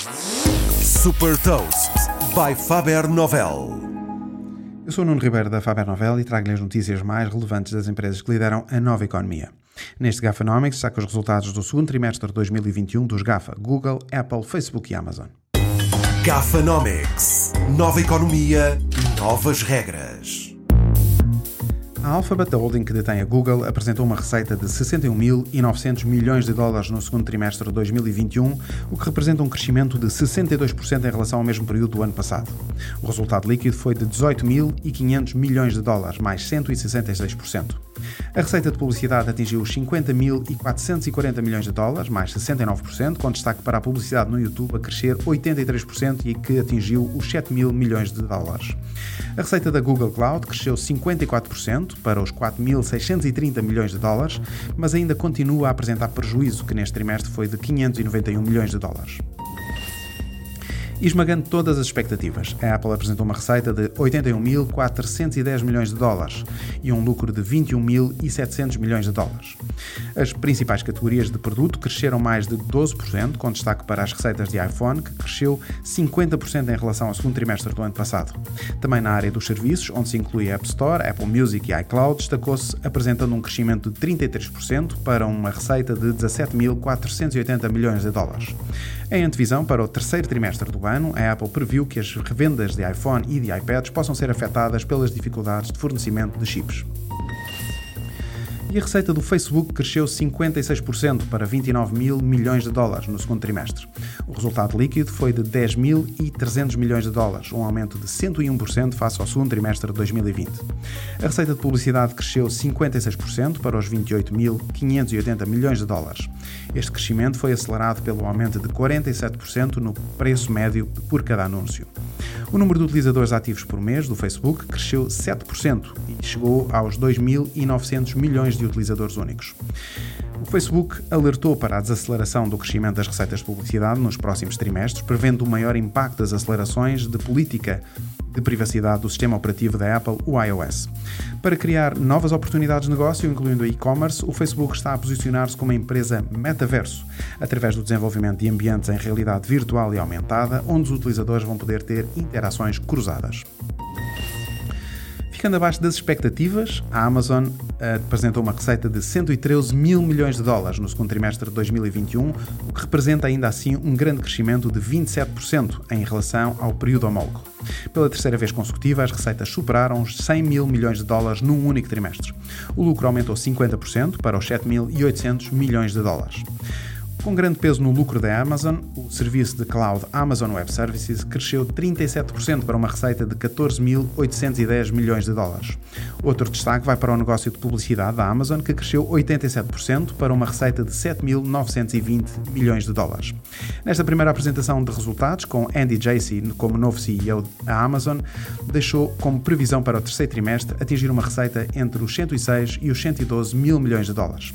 Super Toast by Faber Novel. Eu sou o Nuno Ribeiro da Faber Novel e trago-lhe as notícias mais relevantes das empresas que lideram a nova economia. Neste Gafanomics saca os resultados do segundo trimestre de 2021 dos GAFA, Google, Apple, Facebook e Amazon. Gafanomics. Nova economia, novas regras. A Alphabet, a holding que detém a Google, apresentou uma receita de 61.900 milhões de dólares no segundo trimestre de 2021, o que representa um crescimento de 62% em relação ao mesmo período do ano passado. O resultado líquido foi de 18.500 milhões de dólares, mais 166%. A receita de publicidade atingiu os 50.440 milhões de dólares, mais 69%, com destaque para a publicidade no YouTube a crescer 83% e que atingiu os 7 mil milhões de dólares. A receita da Google Cloud cresceu 54% para os 4.630 milhões de dólares, mas ainda continua a apresentar prejuízo, que neste trimestre foi de 591 milhões de dólares esmagando todas as expectativas. A Apple apresentou uma receita de 81.410 milhões de dólares e um lucro de 21.700 milhões de dólares. As principais categorias de produto cresceram mais de 12%, com destaque para as receitas de iPhone, que cresceu 50% em relação ao segundo trimestre do ano passado. Também na área dos serviços, onde se inclui a App Store, Apple Music e iCloud, destacou-se apresentando um crescimento de 33% para uma receita de 17.480 milhões de dólares. Em antevisão para o terceiro trimestre do ano, a Apple previu que as revendas de iPhone e de iPads possam ser afetadas pelas dificuldades de fornecimento de chips e a receita do Facebook cresceu 56% para 29 mil milhões de dólares no segundo trimestre. O resultado líquido foi de 10.300 milhões de dólares, um aumento de 101% face ao segundo trimestre de 2020. A receita de publicidade cresceu 56% para os 28.580 milhões de dólares. Este crescimento foi acelerado pelo aumento de 47% no preço médio por cada anúncio. O número de utilizadores ativos por mês do Facebook cresceu 7% e chegou aos 2.900 milhões de utilizadores únicos. O Facebook alertou para a desaceleração do crescimento das receitas de publicidade nos próximos trimestres, prevendo o um maior impacto das acelerações de política de privacidade do sistema operativo da Apple, o iOS. Para criar novas oportunidades de negócio, incluindo e-commerce, o Facebook está a posicionar-se como uma empresa metaverso, através do desenvolvimento de ambientes em realidade virtual e aumentada, onde os utilizadores vão poder ter interações cruzadas. Ficando abaixo das expectativas, a Amazon uh, apresentou uma receita de 113 mil milhões de dólares no segundo trimestre de 2021, o que representa ainda assim um grande crescimento de 27% em relação ao período homólogo. Pela terceira vez consecutiva, as receitas superaram os 100 mil milhões de dólares num único trimestre. O lucro aumentou 50% para os 7.800 milhões de dólares. Com grande peso no lucro da Amazon, o serviço de cloud Amazon Web Services cresceu 37% para uma receita de 14.810 milhões de dólares. Outro destaque vai para o negócio de publicidade da Amazon, que cresceu 87% para uma receita de 7.920 milhões de dólares. Nesta primeira apresentação de resultados, com Andy Jassy como novo CEO da Amazon, deixou como previsão para o terceiro trimestre atingir uma receita entre os 106 e os 112 mil milhões de dólares.